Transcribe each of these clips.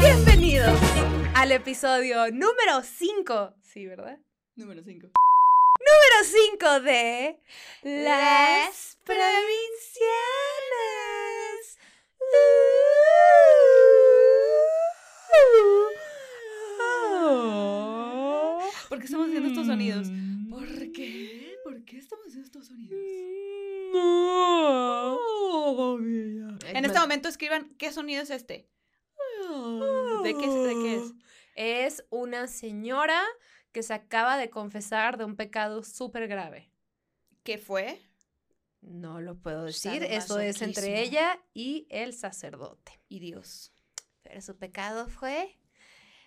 Bienvenidos al episodio número 5. Sí, ¿verdad? Número 5. Número 5 de Las Provincianas. ¿Por qué estamos haciendo estos sonidos? ¿Por qué? ¿Por qué estamos haciendo estos sonidos? En este momento escriban qué sonido es este. ¿De qué, es- de qué es? Es una señora que se acaba de confesar de un pecado súper grave. ¿Qué fue? No lo puedo decir, eso es entre ella y el sacerdote. Y Dios. Pero su pecado fue,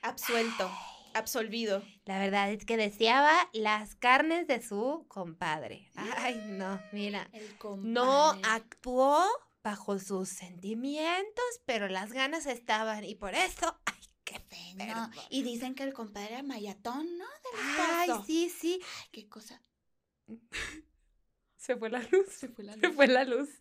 Absuelto. Absolvido. la verdad es que deseaba las carnes de su compadre. Ay, no, mira, El no actuó bajo sus sentimientos, pero las ganas estaban y por eso, ay, qué pena. Y dicen que el compadre era mayatón, ¿no? Del Ay, sí, sí. Ay, qué cosa. Se fue la luz. Se fue la Se luz. fue la luz.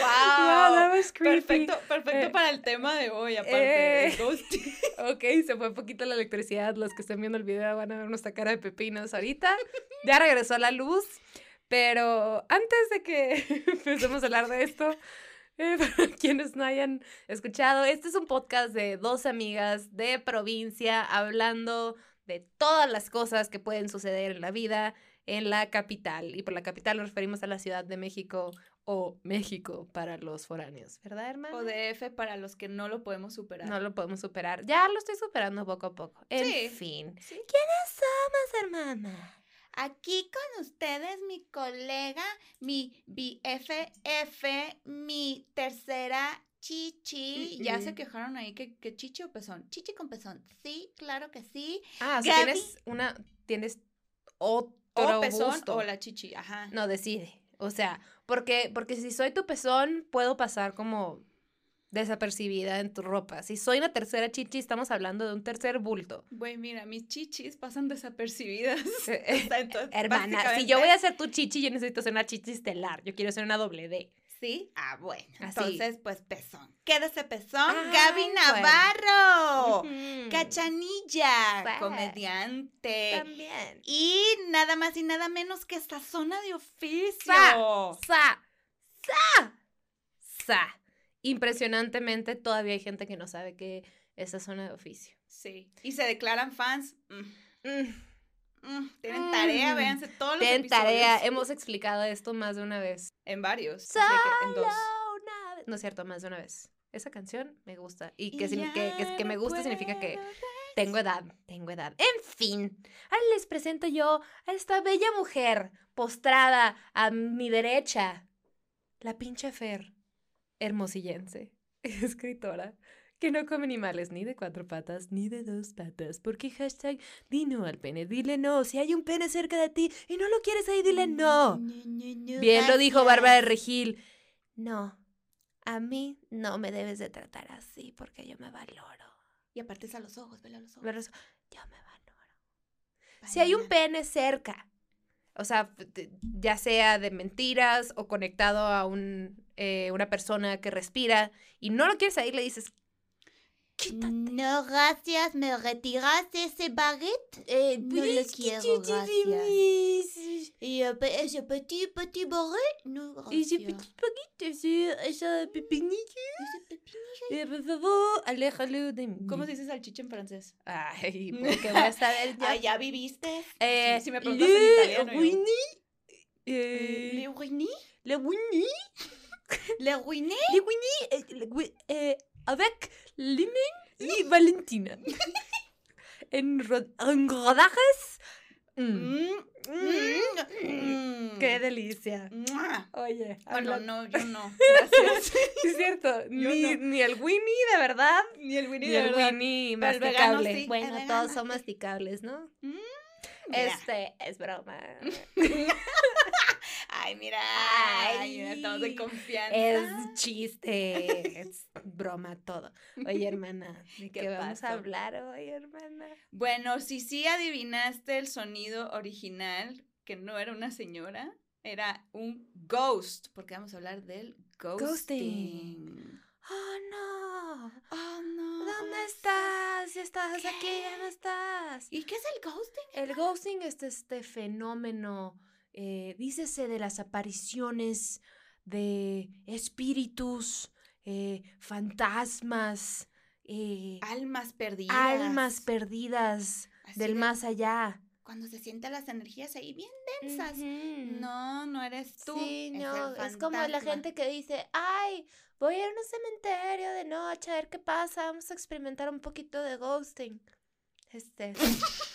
Wow. Wow, that was creepy. Perfecto, perfecto Eh, para el tema de hoy, aparte. eh. ghosting. Ok, se fue un poquito la electricidad. Los que estén viendo el video van a ver nuestra cara de pepinos ahorita. Ya regresó la luz. Pero antes de que empecemos a hablar de esto, eh, para quienes no hayan escuchado, este es un podcast de dos amigas de provincia hablando de todas las cosas que pueden suceder en la vida en la capital. Y por la capital nos referimos a la Ciudad de México o México para los foráneos, ¿verdad, hermano? O DF para los que no lo podemos superar. No lo podemos superar. Ya lo estoy superando poco a poco. En Sí. fin. Sí. ¿Quiénes somos, hermana? Aquí con ustedes mi colega, mi BFF, mi tercera Chichi. Ya se quejaron ahí que, que chichi o pezón. Chichi con pezón. Sí, claro que sí. Ah, o sea, tienes una. Tienes otro O pezón o la chichi, ajá. No, decide. O sea, porque, porque si soy tu pezón, puedo pasar como desapercibida en tu ropa. Si soy una tercera chichi, estamos hablando de un tercer bulto. Güey, mira, mis chichis pasan desapercibidas. O sea, entonces, Hermana, si yo voy a ser tu chichi, yo necesito ser una chichi estelar. Yo quiero ser una doble D. ¿Sí? Ah, bueno. Así. Entonces, pues pezón. Quédese pezón. Ay, Gaby. Navarro. Cachanilla. Comediante. También. Y nada más y nada menos que esta zona de oficio. Sa. Sa. Sa. Sa. Impresionantemente, todavía hay gente que no sabe que esa zona de oficio. Sí. Y se declaran fans. Mm, Mm, mm, Tienen tarea, Mm. véanse todos los episodios. tarea. Hemos explicado esto más de una vez. En varios. que en dos. Solo una vez. No es cierto, más de una vez. Esa canción me gusta. Y que, Y que, que- ya que me gusta significa que tengo edad. Tengo edad. En fin. Ahora les presento yo a esta bella mujer postrada a mi derecha. La pinche Fer. Hermosillense. Escritora. Que no come animales ni de cuatro patas ni de dos patas. Porque hashtag di no al pene. Dile no. Si hay un pene cerca de ti y no lo quieres ahí, dile no. Bien lo dijo Bárbara de Regil. No, a mí no me debes de tratar así porque yo me valoro. Y aparte es a los ojos, vela a los ojos. Yo me valoro. Si hay un pene cerca, o sea, ya sea de mentiras o conectado a un, eh, una persona que respira y no lo quieres ahí, le dices, quítate. No, gracias, me retiras ese baguette? Eh, No lo please, quiero, de gracias. eh, pe- ese petit, petit baguette. No, Y ese gracias. petit paquete, ese- esa pepinilla, Ese pepinillo. eh, por favor, aléjalo de mí. ¿Cómo se dice salchicha en francés? Ay, porque voy a saber ya. Ah, ¿ya viviste? Eh, si me preguntas le en italiano. Winnie, Eh, eh, Le Winnie? le Winnie, Le Winnie? le Winnie, eh, le Wi- eh, avec limon y Valentina. en, ro- en rodajes. Mm. Mm, Mm. mm, Qué delicia. Oye, Bueno, no, yo no. Gracias. es cierto, ni, no. ni el Winnie de verdad, Ni el Winnie ni de el verdad. Winnie Pero el vegano masticable. sí, el bueno, vegano todos son masticables, ¿no? Mm. Este es broma. Ay, mira. Ay, estamos de confianza. Es chiste, es broma todo. Oye, hermana, ¿de qué, vamos a hablar hoy, hermana? Bueno, si sí adivinaste el sonido original, que no era una señora, era un ghost, porque vamos a hablar del ghosting. Oh, no. Oh, no. ¿Dónde estás? Estás aquí, ya no estás. ¿Y qué es el ghosting? El ghosting es este fenómeno, eh, dícese de las apariciones de espíritus, eh, fantasmas, eh, almas perdidas. Almas perdidas del más allá cuando se sienten las energías ahí bien densas. No, no eres tú. Sí, no, es como la gente que dice, ay, voy a ir a un cementerio de noche a ver qué pasa, vamos a experimentar un poquito de ghosting. Este.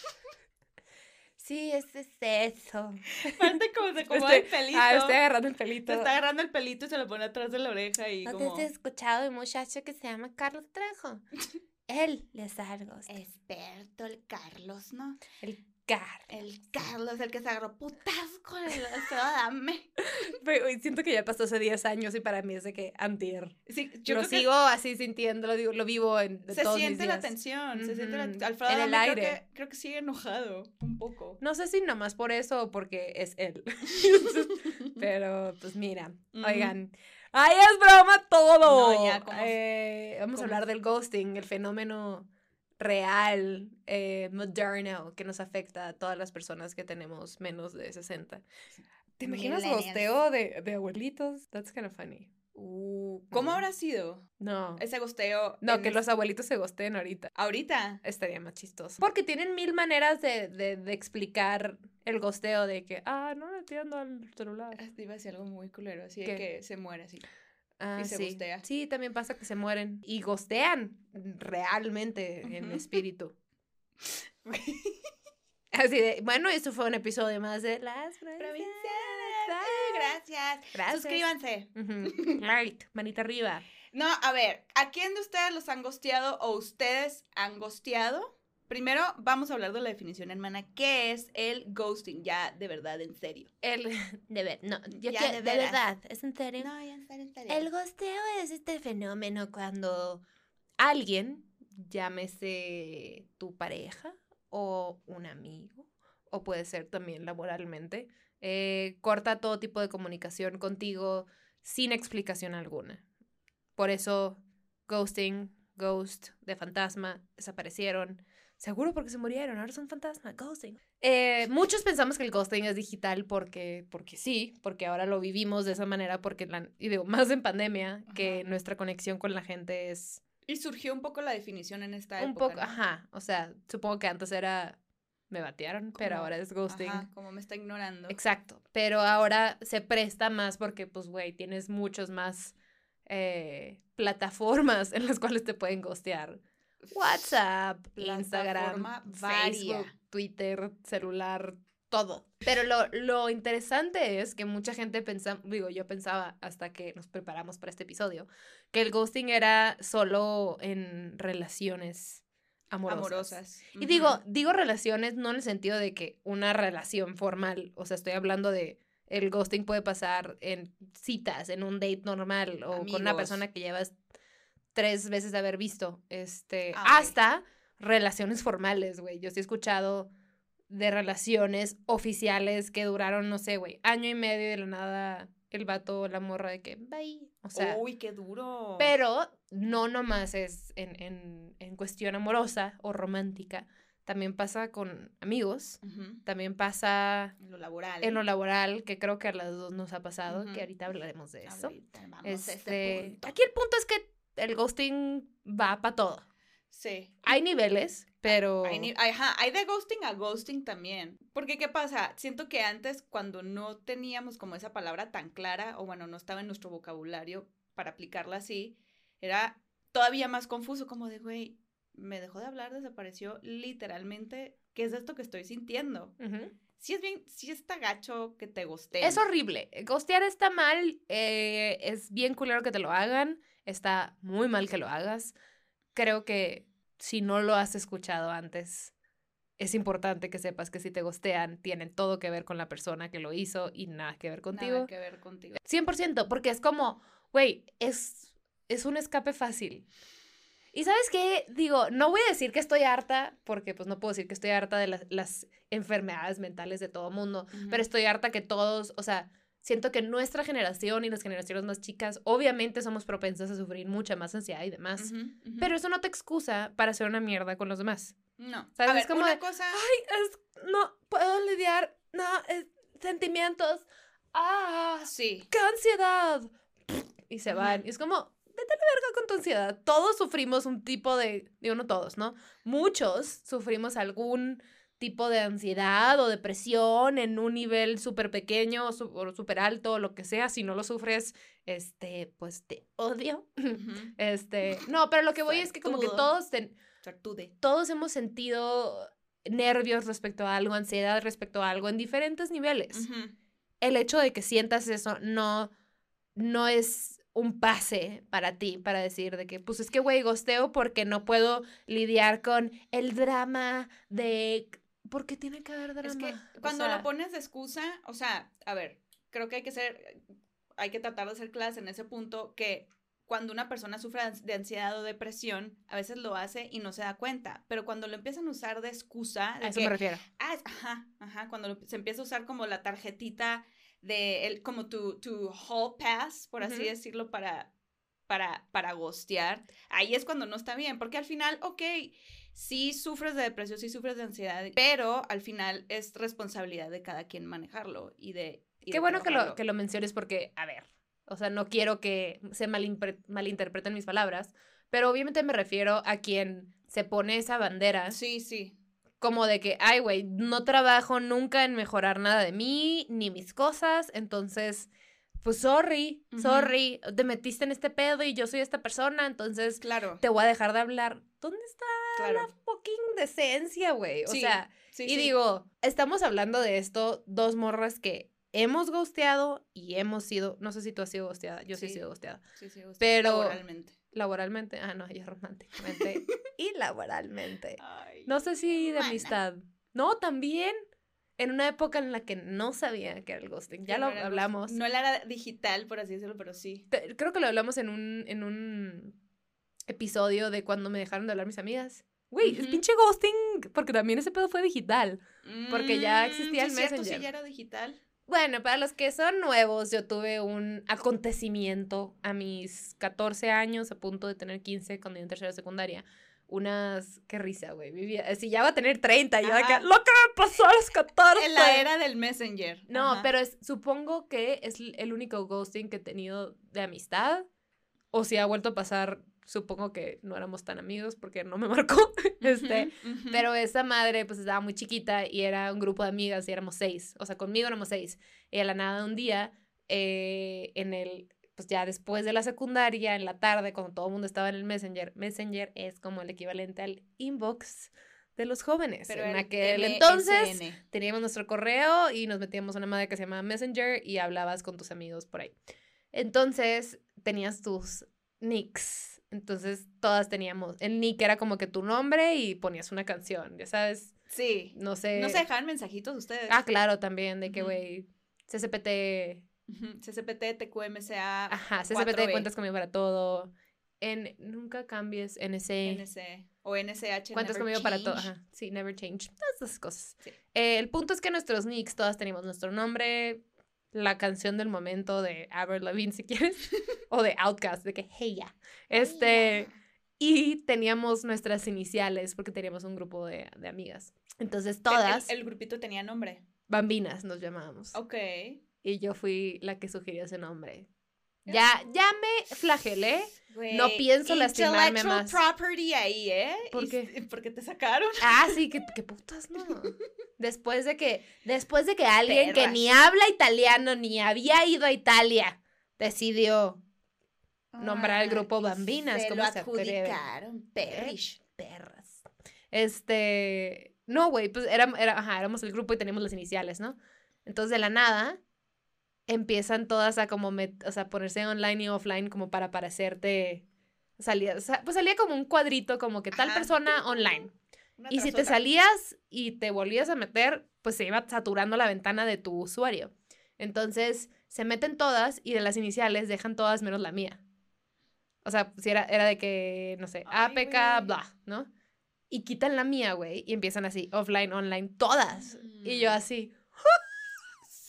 sí, es, es eso. Aparte como se acomoda el pelito. Ah, estoy agarrando el pelito. está agarrando el pelito y se lo pone atrás de la oreja y ¿No como... te has escuchado de un muchacho que se llama Carlos Trejo? Él le da Experto el Carlos, ¿no? El el Carlos, el que se agarró putas con el dame. siento que ya pasó hace 10 años y para mí es de que antier. Sí, yo lo sigo así sintiendo, lo, digo, lo vivo en Se siente la tensión, se siente la Alfredo en el aire. Creo que, creo que sigue enojado un poco. No sé si nomás por eso o porque es él. Pero pues mira, oigan. ¡Ay, es broma todo! No, ya, eh, vamos a hablar del ghosting, el fenómeno real, eh, moderno, que nos afecta a todas las personas que tenemos menos de 60. ¿Te imaginas gosteo de, de abuelitos? That's kind of funny. Uh, ¿Cómo habrá sido? No. Ese gosteo. No, que los abuelitos se gosteen ahorita. ¿Ahorita? Estaría más chistoso. Porque tienen mil maneras de, de, explicar el gosteo de que, ah, no le entiendo al celular. Iba a decir algo muy culero, así de que se muere así. Ah, sí. Sí, también pasa que se mueren y gostean realmente en espíritu. Así de, bueno, eso fue un episodio más de Las Provincianas. Gracias. Gracias. Suscríbanse. Right, manita arriba. No, a ver, ¿a quién de ustedes los han gosteado o ustedes han gosteado? Primero vamos a hablar de la definición, hermana. ¿Qué es el ghosting? Ya, de verdad, en serio. El, de ver, no, yo ya, de, verdad, ¿es en serio? No, ya en serio. El ghosteo es este fenómeno cuando alguien, llámese tu pareja o un amigo, o puede ser también laboralmente, eh, corta todo tipo de comunicación contigo sin explicación alguna. Por eso, ghosting, ghost, de fantasma, desaparecieron Seguro porque se murieron, ahora son fantasmas, ghosting. Eh, muchos pensamos que el ghosting es digital porque, porque sí, porque ahora lo vivimos de esa manera, porque, la, y digo, más en pandemia, que nuestra conexión con la gente es... Y surgió un poco la definición en esta un época. Un poco, ajá, o sea, supongo que antes era me batearon, pero ahora es ghosting. Ajá, como me está ignorando. Exacto, pero ahora se presta más porque, pues, güey, tienes muchos más eh, plataformas en las cuales te pueden ghostear. WhatsApp, Instagram, Facebook, Twitter, celular, todo. Pero lo, lo, interesante es que mucha gente pensaba, digo, yo pensaba hasta que nos preparamos para este episodio, que el ghosting era solo en relaciones amorosas. amorosas. Y digo, digo relaciones no en el sentido de que una relación formal, o sea, estoy hablando de el ghosting puede pasar en citas, en un date normal o con una persona que llevas tres veces de haber visto, este, ah, hasta relaciones formales, güey. Yo sí he escuchado de relaciones oficiales que duraron, no sé, güey, año y medio y de la nada el vato o la morra de que, bye. O sea. Uy, qué duro. Pero no nomás es en, en, en cuestión amorosa o romántica. También pasa con amigos. También pasa. En lo laboral. En lo laboral, que creo que a las dos nos ha pasado, que ahorita hablaremos de eso. este, este aquí el punto es que el ghosting va para todo. Sí. Hay niveles, pero... Hay, ajá, hay de ghosting a ghosting también. Porque, ¿qué pasa? Siento que antes, cuando no teníamos como esa palabra tan clara, o bueno, no estaba en nuestro vocabulario para aplicarla así, era todavía más confuso, como de, güey, me dejó de hablar, desapareció literalmente. ¿Qué es esto que estoy sintiendo? Si es bien, si está gacho que te gosteen. Es horrible. Ghostear está mal, eh, es bien culero que te lo hagan. Está muy mal que lo hagas. Creo que si no lo has escuchado antes, es importante que sepas que si te gostean, tienen todo que ver con la persona que lo hizo y nada que ver contigo. Nada que ver contigo. 100%, porque es como, güey, es, es un escape fácil. Y sabes qué, digo, no voy a decir que estoy harta, porque pues no puedo decir que estoy harta de las, las enfermedades mentales de todo mundo, pero estoy harta que todos, o sea, siento que nuestra generación y las generaciones más chicas, obviamente somos propensas a sufrir mucha más ansiedad y demás, pero eso no te excusa para hacer una mierda con los demás. no. ¿sabes? A ver, Es como una de- cosa. Ay, es, no puedo lidiar, no, es- sentimientos, ah, Sí. qué ansiedad. Y se van. Y es como, vete a la verga con tu ansiedad. Todos sufrimos un tipo de, digo no todos, ¿no? Muchos sufrimos algún tipo de ansiedad o depresión en un nivel súper pequeño o súper alto o lo que sea. Si no lo sufres, este, pues te odio. Este, no, pero lo que voy es que como que todos, ten- todos hemos sentido nervios respecto a algo, ansiedad respecto a algo en diferentes niveles el hecho de que sientas eso no, no es un pase para ti, para decir de que, pues es que, güey, gosteo porque no puedo lidiar con el drama de... ¿Por qué tiene que haber drama? Es que O cuando sea, lo pones de excusa, o sea, a ver, creo que hay que ser, hay que tratar de hacer clase en ese punto que cuando una persona sufre de ansiedad o depresión, a veces lo hace y no se da cuenta, pero cuando lo empiezan a usar de excusa, de A eso que, me refiero. ah, es- ajá, ajá, cuando lo- se empieza a usar como la tarjetita de, el, como tu, tu hall pass, por así decirlo, para, para, para gostear, ahí es cuando no está bien, porque al final, ok, sí sufres de depresión, sí sufres de ansiedad, pero al final es responsabilidad de cada quien manejarlo y de... y Qué de bueno que lo, que lo menciones porque, a ver, o sea, no quiero que se malinterpreten mis palabras, pero obviamente me refiero a quien se pone esa bandera Sí, sí. como de que, ay, güey, no trabajo nunca en mejorar nada de mí, ni mis cosas, entonces, pues sorry, sorry, te metiste en este pedo y yo soy esta persona, entonces Claro, te voy a dejar de hablar. ¿Dónde está claro. la fucking decencia, güey? O Sí, sea, Sí, y sí. digo, estamos hablando de esto, dos morras que hemos ghosteado y hemos sido, no sé si tú has sido ghosteada, yo sí, he sido ghosteada. Sí, sí, pero- laboralmente. Laboralmente, ah, no, ella románticamente y laboralmente. Ay, No sé si de amistad. No, también en una época en la que no sabía que era el ghosting. Ya lo hablamos. No era digital, por así decirlo, pero sí. Te- Creo que lo hablamos en un, en un episodio de cuando me dejaron de hablar mis amigas. Güey, es pinche ghosting, porque también ese pedo fue digital. Porque ya Mm, existía el cierto, Messenger. sí, ya era digital. Bueno, para los que son nuevos, yo tuve un acontecimiento a mis 14 años, a punto de tener 15 cuando iba en tercera secundaria. Unas, qué risa, güey. Vivía, si ya va a tener 30, yo Ajá. lo que me pasó a los 14. En la era del Messenger. No, Ajá. pero es, supongo que es el único ghosting que he tenido de amistad. O si ha vuelto a pasar, supongo que no éramos tan amigos porque no me marcó. este, pero esa madre pues estaba muy chiquita y era un grupo de amigas y éramos seis. O sea, conmigo éramos seis. Y a la nada un día, eh, en el, pues ya después de la secundaria, en la tarde, cuando todo el mundo estaba en el Messenger, Messenger es como el equivalente al inbox de los jóvenes. Pero en aquel entonces teníamos nuestro correo y nos metíamos a una madre que se llamaba Messenger y hablabas con tus amigos por ahí. Entonces tenías tus nicks. Entonces todas teníamos. El nick era como que tu nombre y ponías una canción, ya sabes. Sí. No sé. ¿No se dejaban mensajitos ustedes? Ah, claro, también, de que, güey, CCPT. Ujú, CCPT, TQMSA, Ajá, 4B. CCPT, cuentas conmigo para todo. En, nunca cambies NC. NC o NSH. Cuentas conmigo para todo. Ajá, sí, never change. Todas esas cosas. Sí. Eh, el punto es que nuestros nicks todas teníamos nuestro nombre, la canción del momento de Avril Lavigne, si quieres, o de Outcast, de que hey ya. Este, y teníamos nuestras iniciales porque teníamos un grupo de, de amigas. Entonces El- todas, El, el grupito tenía nombre. bambinas nos llamábamos. Ok. Y yo fui la que sugirió ese nombre. Ya, ya me flagelé. No pienso lastimarme intellectual más. property ahí, ¿eh? ¿Por qué? Porque te sacaron. Ah, sí, que, que putas, no. Después de que, después de que alguien que ni habla italiano ni había ido a Italia decidió nombrar al grupo Bambinas, Se ¿cómo lo se adjudicaron, perrish. perras. Este, no, güey, pues era, era- ajá, éramos el grupo y teníamos las iniciales, ¿no? Entonces de la nada empiezan todas a como, met- o sea, ponerse online y offline como para parecerte, salía, o sea, pues salía como un cuadrito como que tal Ajá. persona online. Una Y si te otra. salías y te volvías a meter, pues se iba saturando la ventana de tu usuario. Entonces, se meten todas y de las iniciales dejan todas menos la mía. O sea, si era, era de que, no sé, Ay, APK, güey. bla, ¿no? Y quitan la mía, güey, y empiezan así, offline, online, todas. Y yo Mm. así,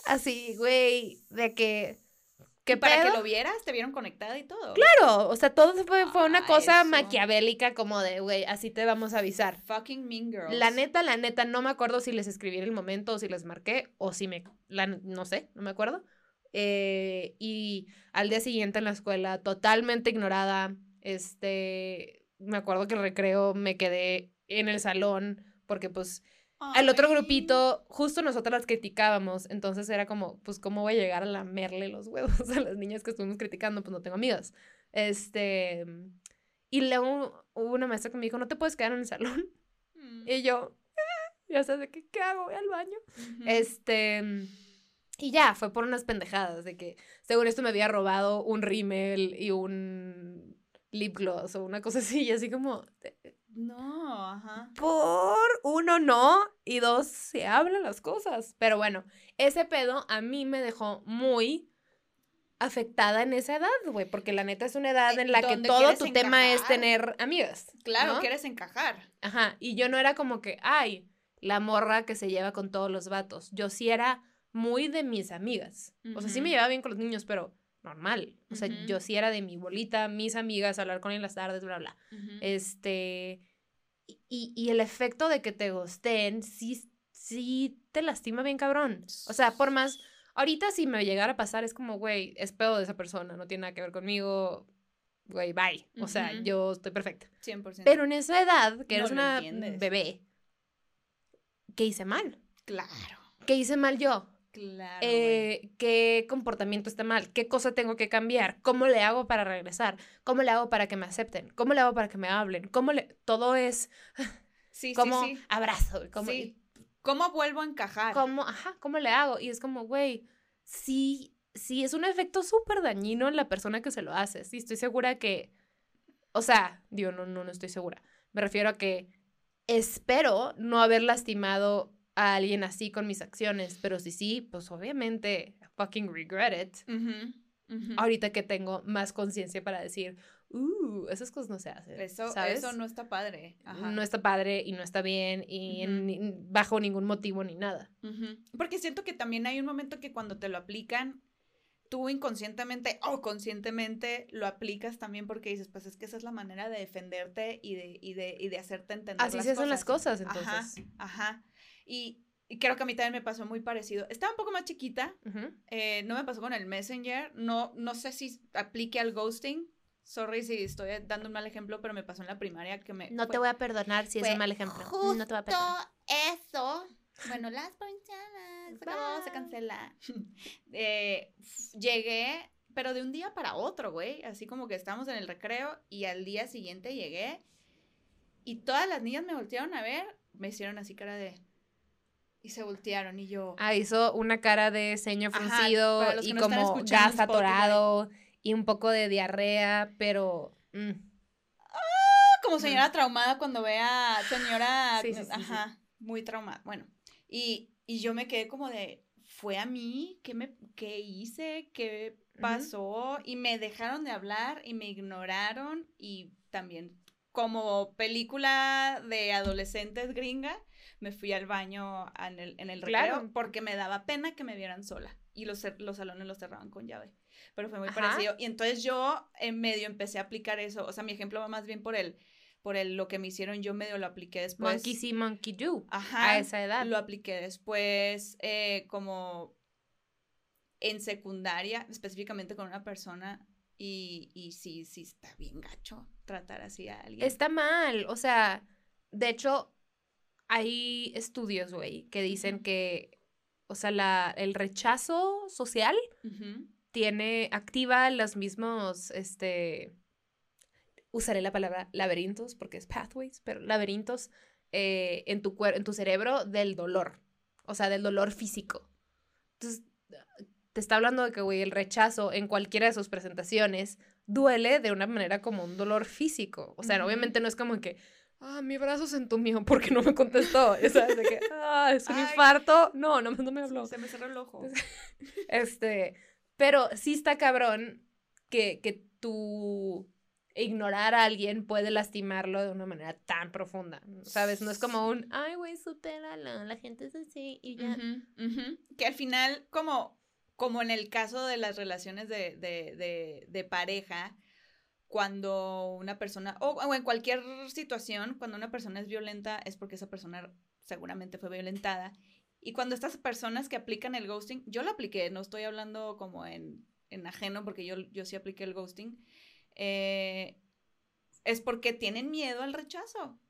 así, güey, de que... ¿Qué Para que lo vieras, te vieron conectada y todo. Claro, o sea, todo fue, fue una Ah, cosa eso. maquiavélica como de, güey, así te vamos a avisar. Fucking Mean Girls. La neta, la neta, no me acuerdo si les escribí en el momento o si les marqué o si me, la- no sé, no me acuerdo. Eh, y al día siguiente en la escuela, totalmente ignorada, este, me acuerdo que el recreo me quedé en el salón porque pues al otro grupito, justo nosotros las criticábamos, entonces era como, pues, ¿cómo voy a llegar a lamerle los huevos a las niñas que estuvimos criticando? Pues no tengo amigas. Este, y luego hubo una maestra que me dijo, no te puedes quedar en el salón. Mm. Y yo, "Ah", ya sabes de qué, ¿qué hago? Voy al baño. Este, y ya, fue por unas pendejadas de que, según esto, me había robado un rímel y un lip gloss o una cosa así, y así como, No, ajá. por uno no y dos se hablan las cosas. Pero bueno, ese pedo a mí me dejó muy afectada en esa edad, güey, porque la neta es una edad en la que todo tu tema es tener amigas. Claro, ¿no? quieres encajar. Ajá, y yo no era como que, ay, la morra que se lleva con todos los vatos. Yo sí era muy de mis amigas. O sea, sí me llevaba bien con los niños, pero normal. O sea, yo sí era de mi bolita, mis amigas, hablar con ellas en las tardes, bla, bla. Este. Y, y el efecto de que te gusten, sí, sí te lastima bien cabrón. O sea, por más. Ahorita si me llegara a pasar, es como, güey, es pedo de esa persona, no tiene nada que ver conmigo. Güey, bye. O sea, yo estoy perfecta. 100%. Pero en esa edad, que No eres una entiendes. bebé, ¿qué hice mal? Claro, ¿Qué hice mal yo? Claro. Eh, ¿Qué comportamiento está mal? ¿Qué cosa tengo que cambiar? ¿Cómo le hago para regresar? ¿Cómo le hago para que me acepten? ¿Cómo le hago para que me hablen? ¿Cómo le... Todo es sí, como sí, sí. abrazo. Como, Sí. ¿Cómo vuelvo a encajar? ¿Cómo, ajá, ¿cómo le hago? Y es como, güey, sí, sí, es un efecto súper dañino en la persona que se lo hace. Sí, estoy segura que, o sea, digo, no, no, no estoy segura. Me refiero a que espero no haber lastimado a alguien así con mis acciones, pero si sí, pues obviamente, fucking regret it. Ahorita que tengo más conciencia para decir, uh, esas cosas no se hacen. Eso, ¿sabes? eso no está padre. Ajá. No está padre y no está bien y bajo ningún motivo ni nada. Porque siento que también hay un momento que cuando te lo aplican, tú inconscientemente o conscientemente lo aplicas también porque dices, pues es que esa es la manera de defenderte y de, y de, y de hacerte entender. Así las se hacen las cosas, Ajá, entonces. Ajá. Y, y creo que a mí también me pasó muy parecido. Estaba un poco más chiquita, Ujú. eh, no me pasó con el Messenger, no, no sé si aplique al ghosting. Sorry si estoy dando un mal ejemplo, pero me pasó en la primaria que me... No fue- te voy a perdonar si es un mal ejemplo. No te voy a justo perdonar. eso. Bueno, las provincianas. Se acabó, se cancela. Eh, llegué, pero de un día para otro, güey. Así como que estábamos en el recreo y al día siguiente llegué y todas las niñas me voltearon a ver, me hicieron así cara de... Y se voltearon y yo... Ah, hizo una cara de ceño fruncido y no como gas atorado y un poco de diarrea, pero... mm, como señora traumada cuando ve a señora, Sí, sí, sí, ajá, muy traumada. Bueno, y, y yo me quedé como de, ¿fue a mí? ¿Qué, me, qué hice? ¿Qué pasó? Y me dejaron de hablar y me ignoraron y también como película de adolescentes gringa, me fui al baño en el, en el recreo Claro. porque me daba pena que me vieran sola y los, los salones los cerraban con llave. Pero fue muy Ajá. parecido. Y entonces yo en medio empecé a aplicar eso. O sea, mi ejemplo va más bien por el, por el lo que me hicieron, yo medio lo apliqué después. monkey see, monkey do. Ajá. a esa edad. Lo apliqué después eh, como en secundaria, específicamente con una persona. Y, y sí, sí está bien gacho tratar así a alguien. Está mal, o sea, de hecho, hay estudios, güey, que dicen que, o sea, la, el rechazo social tiene, activa los mismos, este, usaré la palabra laberintos porque es pathways, pero laberintos eh, en, tu en tu cerebro del dolor, o sea, del dolor físico. Entonces, te está hablando de que, güey, el rechazo en cualquiera de sus presentaciones duele de una manera como un dolor físico. O sea, obviamente no es como que ah, mi brazo se entumió porque no me contestó. O sea, de que, ah, es un Ay. infarto. No, no, me- no me habló. Se me cerró el ojo. Este, pero sí está cabrón que, que tú ignorar a alguien puede lastimarlo de una manera tan profunda, ¿sabes? No es como un, ay, güey, supéralo, la gente es así y ya. Que al final, como, como en el caso de las relaciones de, de, de, de pareja, cuando una persona, o, o en cualquier situación, cuando una persona es violenta, es porque esa persona seguramente fue violentada. Y cuando estas personas que aplican el ghosting, yo lo apliqué, no estoy hablando como en, en ajeno, porque yo, yo sí apliqué el ghosting, eh, es porque tienen miedo al rechazo.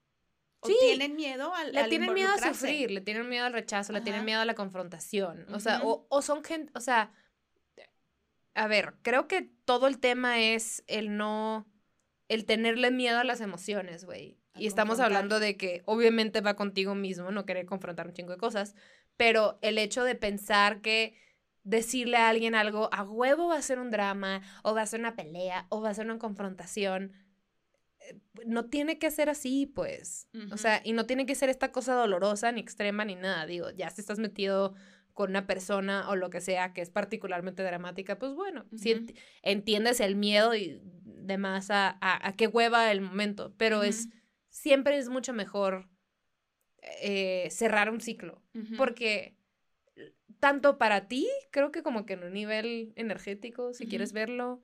O Sí. tienen miedo al, Le al tienen miedo a sufrir, le tienen miedo al rechazo, le tienen miedo a la confrontación. O sea, o son gente, o sea, a ver, creo que todo el tema es el no, el tenerle miedo a las emociones, güey. Y estamos hablando de que obviamente va contigo mismo, no querer confrontar un chingo de cosas, pero el hecho de pensar que decirle a alguien algo a huevo va a ser un drama, o va a ser una pelea, o va a ser una confrontación, eh, no tiene que ser así, pues. O sea, y no tiene que ser esta cosa dolorosa, ni extrema, ni nada. Digo, ya si estás metido con una persona o lo que sea que es particularmente dramática, pues bueno, si entiendes el miedo y demás a, a, a qué hueva el momento, pero es siempre es mucho mejor eh, cerrar un ciclo, porque tanto para ti, creo que como que en un nivel energético, si quieres verlo,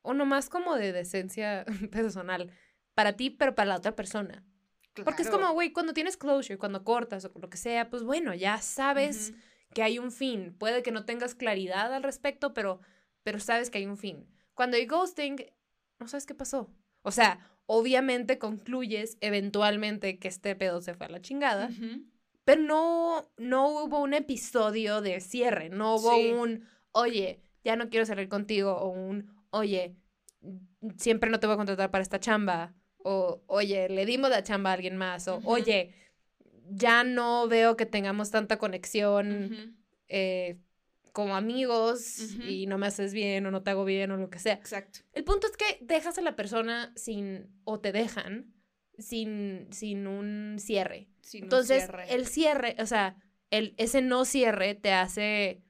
o nomás como de decencia personal, para ti, pero para la otra persona. Porque es como, güey, cuando tienes closure, cuando cortas o lo que sea, pues bueno, ya sabes. Que hay un fin. Puede que no tengas claridad al respecto, pero, pero sabes que hay un fin. Cuando hay ghosting, no sabes qué pasó. O sea, obviamente concluyes eventualmente que este pedo se fue a la chingada, pero no, no hubo un episodio de cierre, no hubo Sí. un, oye, ya no quiero salir contigo, o un, oye, siempre no te voy a contratar para esta chamba, o oye, le dimos la chamba a alguien más, o oye, ya no veo que tengamos tanta conexión eh, como amigos y no me haces bien o no te hago bien o lo que sea. Exacto. El punto es que dejas a la persona sin, o te dejan sin, sin un cierre. Sin un Entonces, cierre. el cierre, o sea, el, ese no cierre te hace,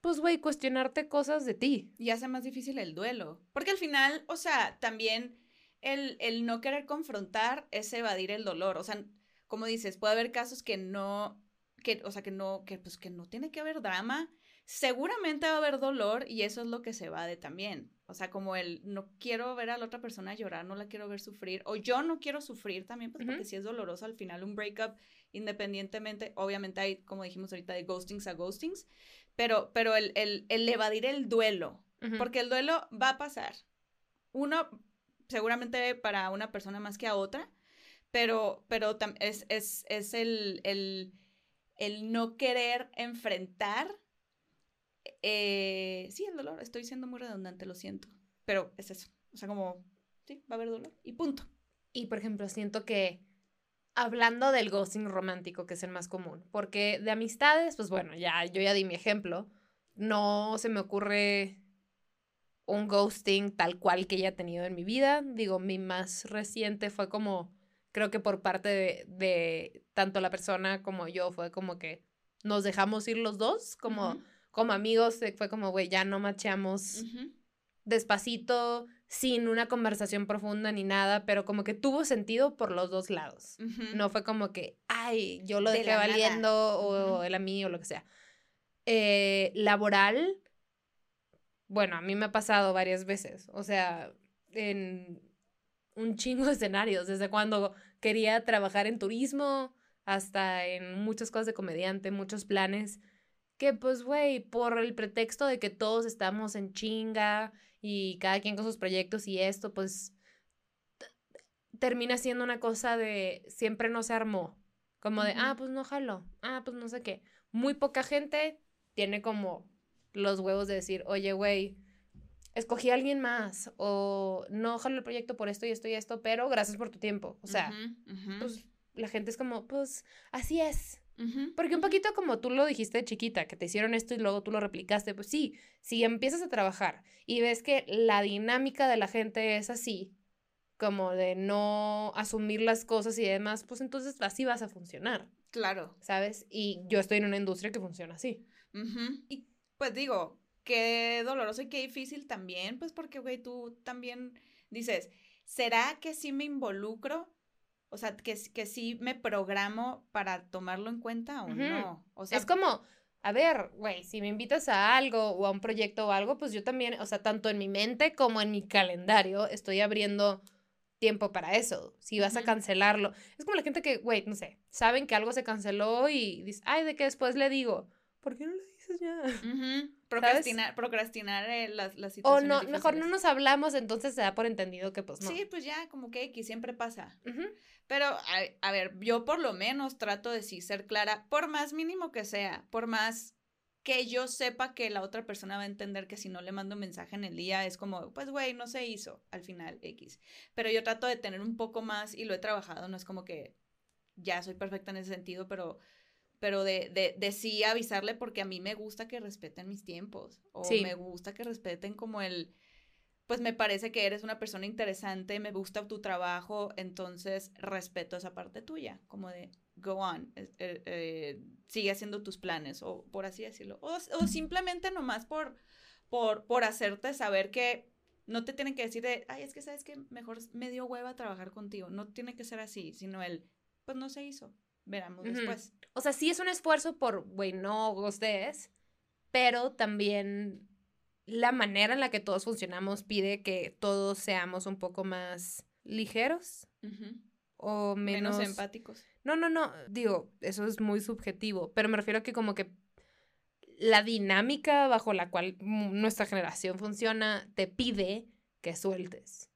pues, güey, cuestionarte cosas de ti. Y hace más difícil el duelo. Porque al final, o sea, también el, el no querer confrontar es evadir el dolor. O sea, como dices, puede haber casos que no, que, o sea, que no, que pues que no tiene que haber drama. Seguramente va a haber dolor y eso es lo que se evade también. O sea, como el no quiero ver a la otra persona llorar, no la quiero ver sufrir, o yo no quiero sufrir también, pues porque si es doloroso al final un breakup, independientemente, obviamente hay, como dijimos ahorita, de ghostings a ghostings, pero, pero el, el, el evadir el duelo, porque el duelo va a pasar. Uno, seguramente para una persona más que a otra, pero, pero es, es, es el, el, el no querer enfrentar. eh, sí, el dolor, estoy siendo muy redundante, lo siento, pero es eso. O sea, como, sí, va a haber dolor y punto. Y por ejemplo, siento que hablando del ghosting romántico, que es el más común, porque de amistades, pues bueno, ya yo ya di mi ejemplo, no se me ocurre un ghosting tal cual que haya tenido en mi vida. Digo, mi más reciente fue como, creo que por parte de, de tanto la persona como yo, fue como que nos dejamos ir los dos, como, Ujú, como amigos, eh, fue como, güey, ya no macheamos despacito, sin una conversación profunda ni nada, pero como que tuvo sentido por los dos lados. No fue como que, ay, yo lo De dejé nada. valiendo o él a mí o lo que sea. Eh, laboral, bueno, a mí me ha pasado varias veces, o sea, en un chingo de escenarios, desde cuando quería trabajar en turismo hasta en muchas cosas de comediante, muchos planes, que pues, güey, por el pretexto de que todos estamos en chinga y cada quien con sus proyectos y esto, pues termina siendo una cosa de siempre no se armó. Como de, ah, pues no jalo, ah, pues no sé qué. Muy poca gente tiene como los huevos de decir, oye, güey, escogí a alguien más o no jalo el proyecto por esto y esto y esto, pero gracias por tu tiempo. O sea, pues la gente es como, pues así es. Porque un poquito como tú lo dijiste de chiquita, que te hicieron esto y luego tú lo replicaste, pues sí, si empiezas a trabajar y ves que la dinámica de la gente es así, como de no asumir las cosas y demás, pues entonces así vas a funcionar, Claro. ¿sabes? Y yo estoy en una industria que funciona así. Y pues digo, qué doloroso y qué difícil también, pues porque, güey, tú también dices, ¿será que sí me involucro? O sea, que, que sí me programo para tomarlo en cuenta o Ujú. no. O sea, es como, a ver, güey, si me invitas a algo o a un proyecto o algo, pues yo también, o sea, tanto en mi mente como en mi calendario estoy abriendo tiempo para eso. Si vas a cancelarlo. Es como la gente que, güey, no sé, saben que algo se canceló y dices, ay, de que después le digo, ¿por qué no le procrastinar, procrastinar eh, las, las O situaciones no, mejor no nos hablamos, entonces se da por entendido que pues no. Sí, pues ya, como que X siempre pasa. Pero, a, a ver, yo por lo menos trato de sí ser clara, por más mínimo que sea, por más que yo sepa que la otra persona va a entender que si no le mando un mensaje en el día es como, pues, güey, no se hizo al final X. Pero yo trato de tener un poco más y lo he trabajado, no es como que ya soy perfecta en ese sentido, pero, pero de, de, de sí avisarle porque a mí me gusta que respeten mis tiempos o Sí. me gusta que respeten como el pues me parece que eres una persona interesante, me gusta tu trabajo, entonces respeto esa parte tuya, como de go on, eh, eh, eh, sigue haciendo tus planes, o por así decirlo, o, o simplemente nomás por, por, por hacerte saber que no te tienen que decir de, ay, es que sabes que mejor me dio hueva trabajar contigo, no tiene que ser así, sino el, pues no se hizo, veremos después. O sea, sí es un esfuerzo por, güey, no ustedes, pero también la manera en la que todos funcionamos pide que todos seamos un poco más ligeros o menos... Menos empáticos. No, no, no, digo, eso es muy subjetivo, pero me refiero a que como que la dinámica bajo la cual nuestra generación funciona te pide que sueltes,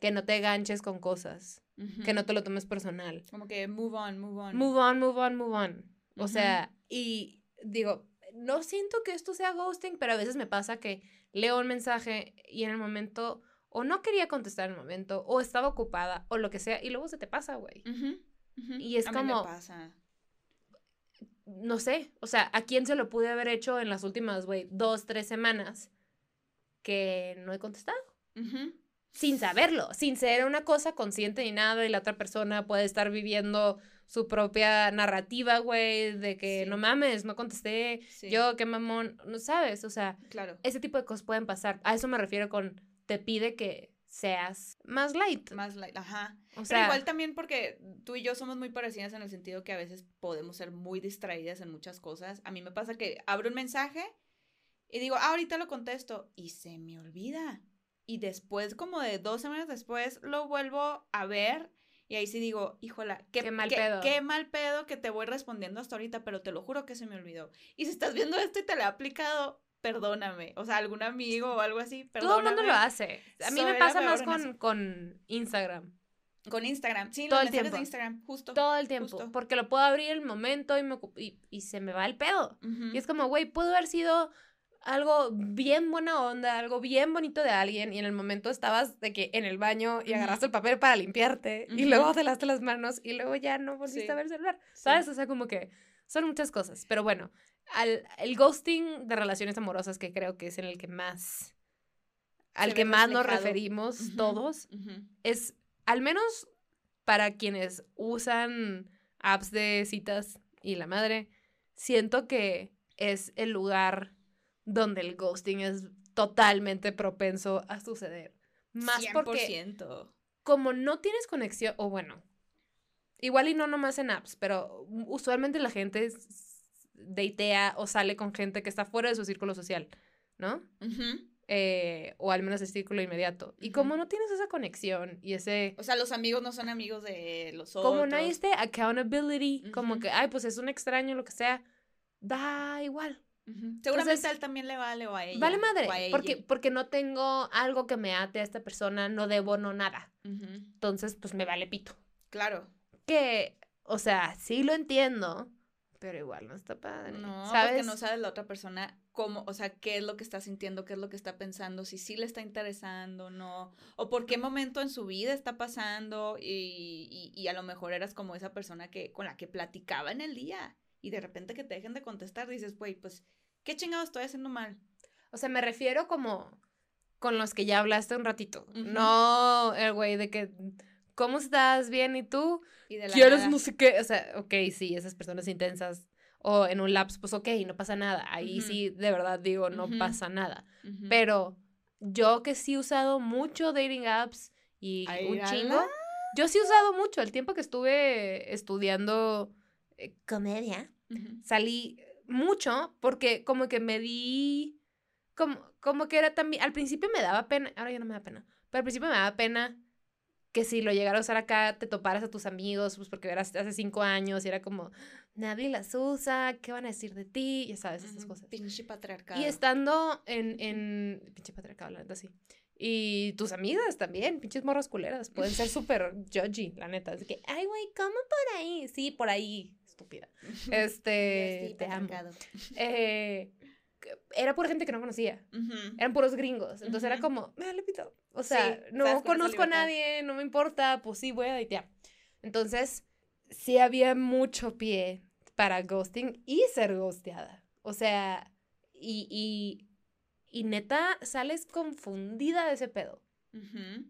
que no te ganches con cosas, que no te lo tomes personal. Como que move on, move on. Move on, move on, move on. O sea, y digo, no siento que esto sea ghosting, pero a veces me pasa que leo un mensaje y en el momento o no quería contestar en el momento o estaba ocupada o lo que sea y luego se te pasa, güey. Ujú. Y es A mí me como- pasa. No sé, o sea, ¿a quién se lo pude haber hecho en las últimas, güey, dos, tres semanas que no he contestado? Sin saberlo, sin ser una cosa consciente ni nada y la otra persona puede estar viviendo su propia narrativa, güey, de que Sí. no mames, no contesté, Sí, Yo, qué mamón, no sabes, o sea, claro. ese tipo de cosas pueden pasar. A eso me refiero con te pide que seas más light. Más light, ajá. o Pero igual también porque tú y yo somos muy parecidas en el sentido que a veces podemos ser muy distraídas en muchas cosas. A mí me pasa que abro un mensaje y digo, ah, ahorita lo contesto y se me olvida. Y después, como de dos semanas después, lo vuelvo a ver y ahí sí digo, híjola, qué, Qué mal qué- pedo. qué mal pedo que te voy respondiendo hasta ahorita, pero te lo juro que se me olvidó. Y si estás viendo esto y te lo ha aplicado, perdóname. O sea, algún amigo o algo así, perdóname. todo el mundo lo hace. A mí Soy me pasa más con, con Instagram. Con Instagram, sí, Todo los el tiempo. de Instagram, justo. Todo el tiempo. Justo. Porque lo puedo abrir el momento y, me, y, y se me va el pedo. Y es como, güey, pudo haber sido algo bien buena onda, algo bien bonito de alguien y en el momento estabas de que en el baño y agarraste el papel para limpiarte y luego te lavaste las manos y luego ya no volviste Sí. a ver el celular. Sí. ¿Sabes? O sea, como que son muchas cosas. Pero bueno, al, el ghosting de relaciones amorosas que creo que es en el que más, al Se que más nos referimos todos, es, al menos para quienes usan apps de citas y la madre, siento que es el lugar donde el ghosting es totalmente propenso a suceder. Más porque 100%. como no tienes conexión, o bueno, igual y no nomás en apps, pero usualmente la gente datea o sale con gente que está fuera de su círculo social, ¿no? Eh, o al menos el círculo inmediato. Y como no tienes esa conexión y ese... O sea, los amigos no son amigos de los otros. Como no hay este accountability, como que, ay, pues es un extraño, lo que sea, da igual. Seguramente Entonces, a él también le vale o a ella. vale madre, porque, porque no tengo algo que me ate a esta persona, no debo, no nada. Entonces, pues me vale pito. Claro. Que, o sea, sí lo entiendo, pero igual no está padre. No, ¿sabes? porque no sabes la otra persona cómo, o sea, qué es lo que está sintiendo, qué es lo que está pensando, si sí le está interesando, no, o por qué momento en su vida está pasando y, y, y a lo mejor eras como esa persona que con la que platicaba en el día y de repente que te dejen de contestar dices, güey, pues, ¿qué chingado estoy haciendo mal? O sea, me refiero como con los que ya hablaste un ratito. Ujú. No el güey de que, ¿cómo estás? Bien, ¿y tú? Y de la ¿Quieres nada. no sé qué? O sea, ok, sí, esas personas intensas. O en un lapso, pues ok, no pasa nada. Ahí Ujú. sí, de verdad digo, no Ujú. pasa nada. Pero yo que sí he usado mucho dating apps y Ay, un chingo, yo sí he usado mucho. El tiempo que estuve estudiando eh, comedia, salí mucho porque como que me di, como, como que era también, al principio me daba pena, ahora ya no me da pena, pero al principio me daba pena que si lo llegara a usar acá, te toparas a tus amigos, pues porque eras hace cinco años y era como, nadie las usa, ¿qué van a decir de ti? Ya sabes, esas Ujú. cosas. Pinche patriarcado. Y estando en, en pinche patriarcado, la neta, sí. Y tus amigas también, pinches morras culeras, pueden ser súper judgy, la neta. Así que, ay, güey, ¿cómo por ahí? Sí, por ahí, estúpida. Este, Sí, te amo. Eh, era pura gente que no conocía. Eran puros gringos. Entonces era como, me vale pito. O sea, Sí, no conozco a nadie, no me importa, pues sí, voy a datear. Entonces, sí había mucho pie para ghosting y ser ghosteada. O sea, y, y, y neta, sales confundida de ese pedo.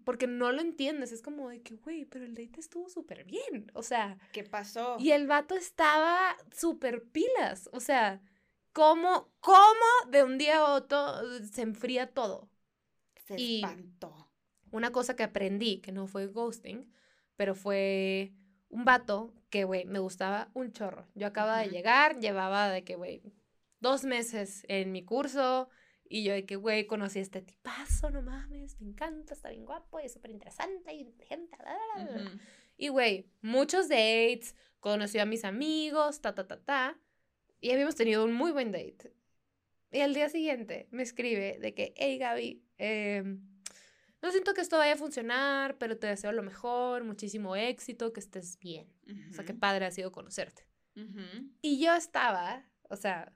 Porque no lo entiendes. Es como de que, güey, pero el date estuvo súper bien. O sea, ¿Qué pasó? y el vato estaba súper pilas. O sea, ¿cómo, ¿cómo de un día a otro se enfría todo? Se y- espantó. Una cosa que aprendí, que no fue ghosting, pero fue un vato que, güey, me gustaba un chorro. Yo acababa de llegar, llevaba de que, güey, dos meses en mi curso. Y yo de que, güey, conocí a este tipazo, no mames, me encanta, está bien guapo y es súper interesante y inteligente. bla". Ujú. Y, güey, muchos dates, conocí a mis amigos, ta, ta, ta, ta. Y habíamos tenido un muy buen date. Y al día siguiente me escribe de que, hey, Gaby, em, no siento que esto vaya a funcionar, pero te deseo lo mejor, muchísimo éxito, que estés bien. O sea, qué padre ha sido conocerte. Ujú. Y yo estaba, o sea,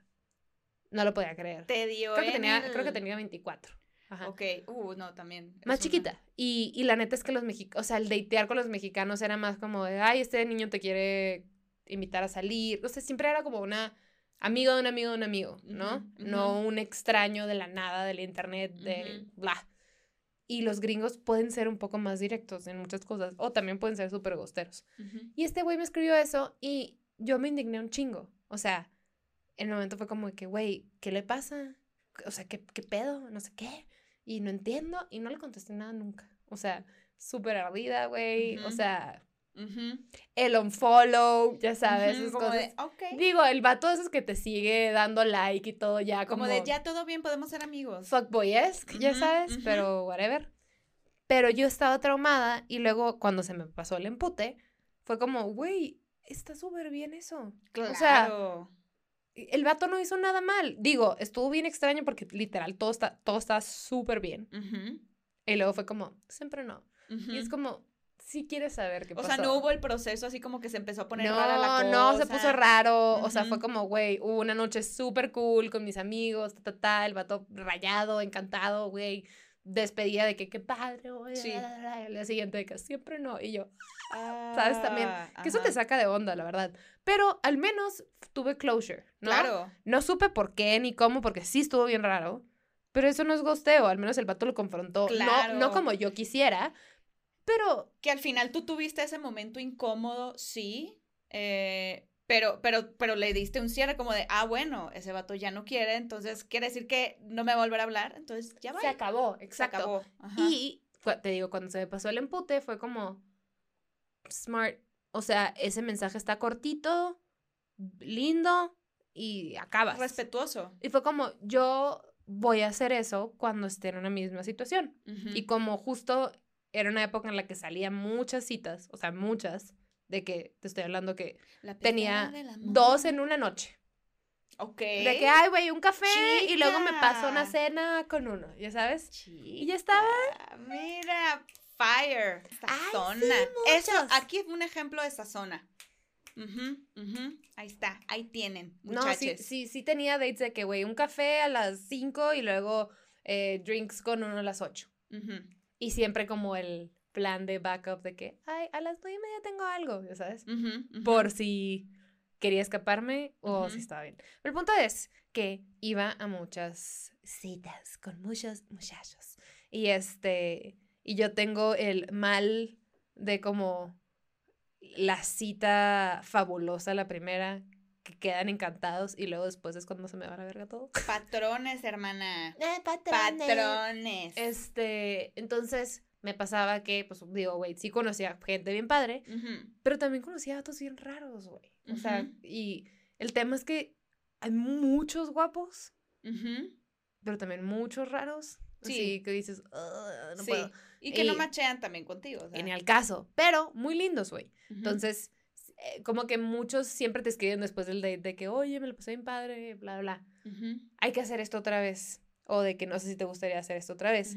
no lo podía creer. Te dio Creo que en tenía, creo que tenía 24. Ajá. Ok, uh, no, también. Más una- chiquita. Y, y la neta es que los mexicanos, o sea, el datear con los mexicanos era más como de, ay, este niño te quiere invitar a salir. O sea, siempre era como una amigo de un amigo de un amigo, ¿no? No un extraño de la nada, del internet, de Ujú. bla. Y los gringos pueden ser un poco más directos en muchas cosas, o también pueden ser súper gosteros. Y este güey me escribió eso y yo me indigné un chingo. O sea, en el momento fue como que, güey, ¿qué le pasa? O sea, ¿qué, ¿qué pedo? No sé qué. Y no entiendo y no le contesté nada nunca. O sea, súper ardida, güey. O Ujú. sea, Ujú. el unfollow, ya sabes, Ujú, esas como cosas. de, ok. Digo, el vato esos que te sigue dando like y todo ya como, como, de ya todo bien, podemos ser amigos. fuckboyesque, ya sabes, pero whatever. Pero yo estaba traumada y luego cuando se me pasó el empute, fue como, güey, está súper bien eso. Claro. O sea, el vato no hizo nada mal. Digo, estuvo bien extraño porque literal todo está, todo está súper bien. Y luego fue como, siempre no. Y es como, si quieres saber qué o pasó. sea, no hubo el proceso así como que se empezó a poner no, rara la cosa. no, se puso raro. O sea, fue como, güey, hubo una noche súper cool con mis amigos, ta, ta, ta, el vato rayado, encantado, güey. Despedida de que qué padre, güey. Sí. bla, bla, bla, y al día siguiente de que siempre no. Y yo, Ah, ¿sabes? También, que eso te saca de onda, la verdad. Pero al menos tuve closure, ¿no? Claro. No supe por qué ni cómo, porque sí estuvo bien raro. Pero eso no es gosteo, al menos el vato lo confrontó. No, no Claro. como yo quisiera, pero Que al final tú tuviste ese momento incómodo, sí. eh, pero, pero, pero le diste un cierre como de, ah, bueno, ese vato ya no quiere, entonces quiere decir que no me va a volver a hablar, entonces ya va. se acabó, Se exacto. acabó. Ajá. Y fue- te digo, cuando se me pasó el empute, fue como smart. O sea, ese mensaje está cortito, lindo y acabas. Respetuoso. Y fue como, yo voy a hacer eso cuando esté en una misma situación. Y como justo era una época en la que salía muchas citas, o sea, muchas, de que te estoy hablando que tenía dos en una noche. Ok. De que, ay, güey, un café y luego me pasó una Chica. cena con uno, ¿ya sabes? Y ya estaba. Mira, fire. Ay, Sazona. sí, Eso, aquí es un ejemplo de sazona. Ujú. Ahí está, ahí tienen, No, muchachos. sí, sí, sí tenía dates de que, güey, un café a las 5 y luego eh, drinks con uno a las 8. Y siempre como el plan de backup de que, ay, a las 9 y media tengo algo, ¿ya sabes? Por si quería escaparme o si estaba bien. Pero el punto es que iba a muchas citas con muchos muchachos. Y este, y yo tengo el mal de como la cita fabulosa, la primera, que quedan encantados y luego después es cuando se me va la verga todo. Patrones, hermana. Eh, Patrones. Este, entonces me pasaba que, pues digo, güey, sí conocía gente bien padre, pero también conocía a otros bien raros, güey. O sea, y el tema es que hay muchos guapos, pero también muchos raros. Sí. Así que dices, "Ugh, no Sí. puedo. Y que no Y- machean también contigo. o sea. Ni al caso, pero muy lindos, güey. Entonces, eh, como que muchos siempre te escriben después del date de que, oye, me lo pasé bien padre, bla, bla. Hay que hacer esto otra vez. O de que no sé si te gustaría hacer esto otra vez.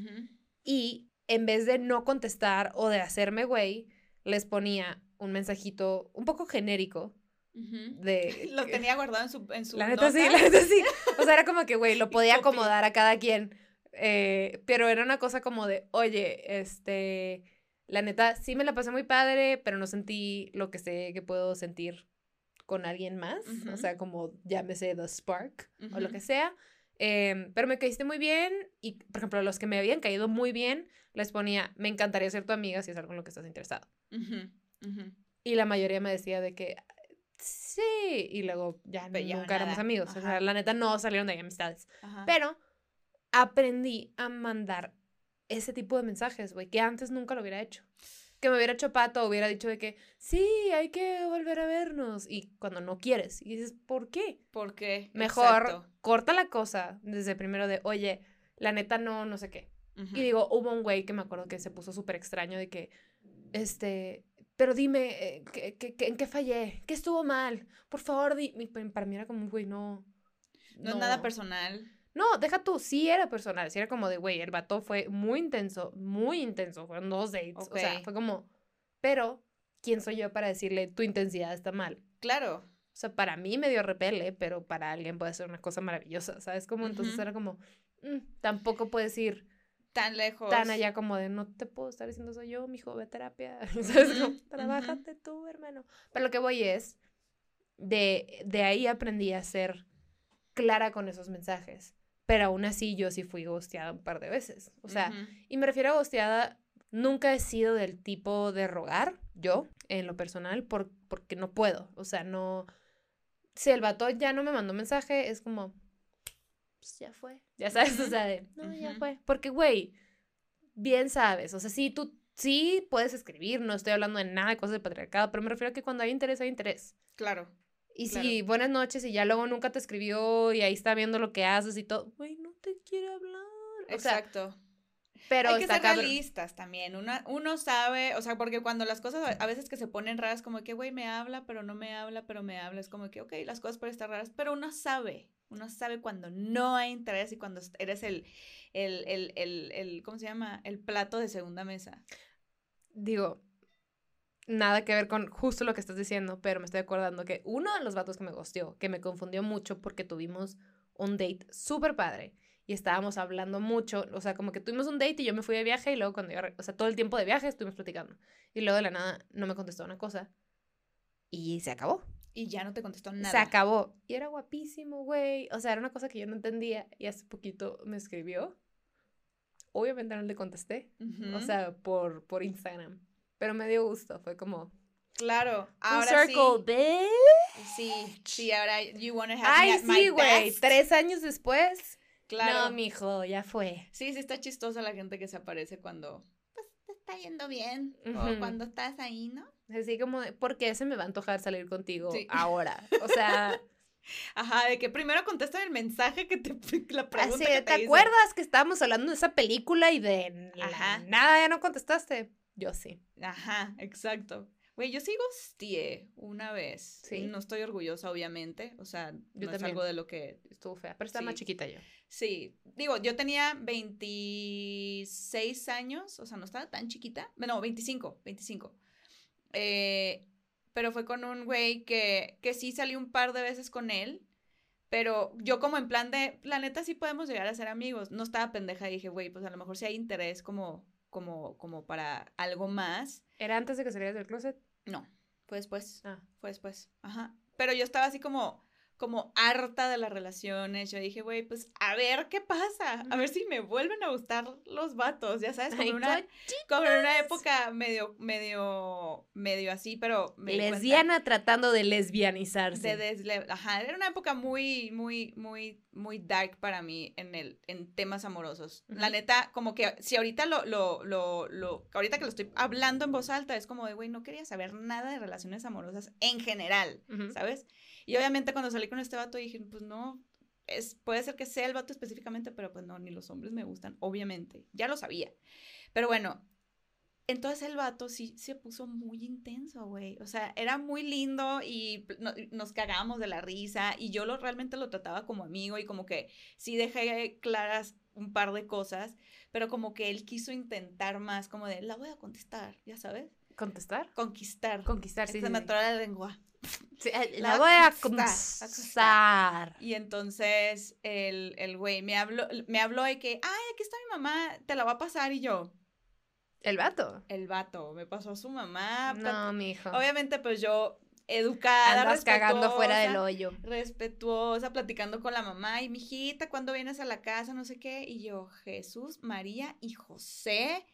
Y en vez de no contestar o de hacerme güey, les ponía un mensajito un poco genérico de... Lo tenía guardado en su, en su La neta sí, la neta sí. O sea, era como que, güey, lo podía acomodar a cada quien. eh, pero era una cosa como de, oye, este, la neta, sí me la pasé muy padre, pero no sentí lo que sé que puedo sentir con alguien más. O sea, como llámese The Spark o lo que sea. Em, pero me caíste muy bien y, por ejemplo, los que me habían caído muy bien, les ponía, me encantaría ser tu amiga si es algo en lo que estás interesado. Y la mayoría me decía de que sí, y luego ya Pero nunca éramos amigos. O sea, la neta no salieron de ahí amistades. Ajá. Pero aprendí a mandar ese tipo de mensajes, güey, que antes nunca lo hubiera hecho. Que me hubiera hecho pato, hubiera dicho de que sí, hay que volver a vernos. Y cuando no quieres, y dices, ¿por qué? ¿Por qué? Mejor Exacto. corta la cosa desde primero de, oye, la neta no, no sé qué. Y digo, hubo un güey que me acuerdo que se puso súper extraño de que, este, pero dime, eh, ¿qué, qué- qué- ¿en qué fallé? ¿Qué estuvo mal? Por favor, di. y Para mí era como, güey, no. no es nada personal. No, deja tú, sí era personal, sí era como de, güey, el vato fue muy intenso, muy intenso, fueron dos dates, o sea, fue como, pero, ¿quién soy yo para decirle tu intensidad está mal? Claro. O sea, para mí me dio repele, pero para alguien puede ser una cosa maravillosa, ¿sabes? Como entonces era como, mm, tampoco puedes ir Tan lejos. tan allá como de no te puedo estar diciendo soy yo, mijo, ve a terapia. ¿Sabes? Como, trabájate tú, hermano. Pero lo que voy es, de, de ahí aprendí a ser clara con esos mensajes. Pero aún así yo sí fui ghosteada un par de veces. O sea, y me refiero a ghosteada, nunca he sido del tipo de rogar, yo, en lo personal, por, porque no puedo. O sea, no... Si el vato ya no me mandó mensaje, es como, pues ya fue. Ya sabes, o sea, de, no, ya fue. Porque, güey, bien sabes, o sea, sí, tú sí puedes escribir, no estoy hablando de nada de cosas del patriarcado, pero me refiero a que cuando hay interés, hay interés. Claro. Y Claro. si buenas noches y ya luego nunca te escribió y ahí está viendo lo que haces y todo, güey, no te quiere hablar. O sea, Exacto. Pero Hay que ser realistas también. Uno, uno sabe, o sea, porque cuando las cosas a- veces que se ponen raras, como que, güey, me habla, pero no me habla, pero me habla, es como que, ok, las cosas pueden estar raras, pero uno sabe. Uno sabe cuando no hay interés y cuando eres el, el, el, el, el ¿cómo se llama? El plato de segunda mesa. Digo, nada que ver con justo lo que estás diciendo, pero me estoy acordando que uno de los vatos que me gusteó, que me confundió mucho porque tuvimos un date súper padre y estábamos hablando mucho, o sea, como que tuvimos un date y yo me fui de viaje y luego cuando yo, o sea, todo el tiempo de viaje estuvimos platicando y luego de la nada no me contestó una cosa y se acabó. Y ya no te contestó nada. Se acabó. Y era guapísimo, güey. O sea, era una cosa que yo no entendía y hace poquito me escribió. Obviamente no le contesté. O sea, por, por Instagram. Pero me dio gusto. Fue como. claro. Ahora circle, bitch. sí. Sí, sí, ahora you wanna have Ay, my sí, güey. Tres años después. Claro. No, mijo, ya fue. Sí, sí está chistosa la gente que se aparece cuando pues te está yendo bien o cuando estás ahí, ¿no? Así como, de, ¿por qué se me va a antojar salir contigo Sí. ahora? O sea, Ajá, de que primero contesta el mensaje que te la pregunta así, que ¿te, te hizo. acuerdas que estábamos hablando de esa película y de Ajá. nada ya no contestaste? Yo sí. Ajá, exacto. Güey, yo sí gosteé una vez. Sí. No estoy orgullosa, obviamente. O sea, Yo no es algo de lo que. Estuvo fea, pero está más chiquita yo. Sí. Digo, yo tenía 26 años, o sea, no estaba tan chiquita. No, 25, 25. Eh, pero fue con un güey que, que sí salí un par de veces con él. Pero yo como en plan de, la neta sí podemos llegar a ser amigos. No estaba pendeja y dije, güey, pues a lo mejor sí hay interés como, como, como para algo más. ¿Era antes de que salieras del closet? No, fue después. Ah. Fue después. Ajá. Pero yo estaba así como, como harta de las relaciones. Yo dije, güey, pues a ver qué pasa, a ver si me vuelven a gustar los vatos, ya sabes, como, Ay, en una, como en una época medio, medio, medio así, pero me Lesbiana tratando de lesbianizarse. de desle- Ajá, era una época muy, muy, muy, muy dark para mí en el, en temas amorosos. La neta, como que si ahorita lo, lo, lo, lo, ahorita que lo estoy hablando en voz alta, es como de, güey, no quería saber nada de relaciones amorosas en general. ¿sabes? Y obviamente cuando salí con este vato dije, pues no, es, puede ser que sea el vato específicamente, pero pues no, ni los hombres me gustan, obviamente, ya lo sabía. Pero bueno, entonces el vato sí se puso muy intenso, güey. O sea, era muy lindo y no- nos cagábamos de la risa y yo lo, realmente lo trataba como amigo y como que sí dejé claras un par de cosas, pero como que él quiso intentar más, como de, la voy a contestar, ya sabes, ¿Contestar? conquistar. Conquistar, sí. Se me atora la lengua. Sí, eh, La la voy a conquistar, conquistar. Y entonces el, el güey me habló, me habló de que, ay, aquí está mi mamá, te la va a pasar y yo, ¿El vato? el vato, me pasó a su mamá. No, mijo. Obviamente, pues yo, educada, Andas cagando fuera del hoyo. Respetuosa, platicando con la mamá. Y mijita, ¿cuándo vienes a la casa? No sé qué. Y yo, Jesús, María y José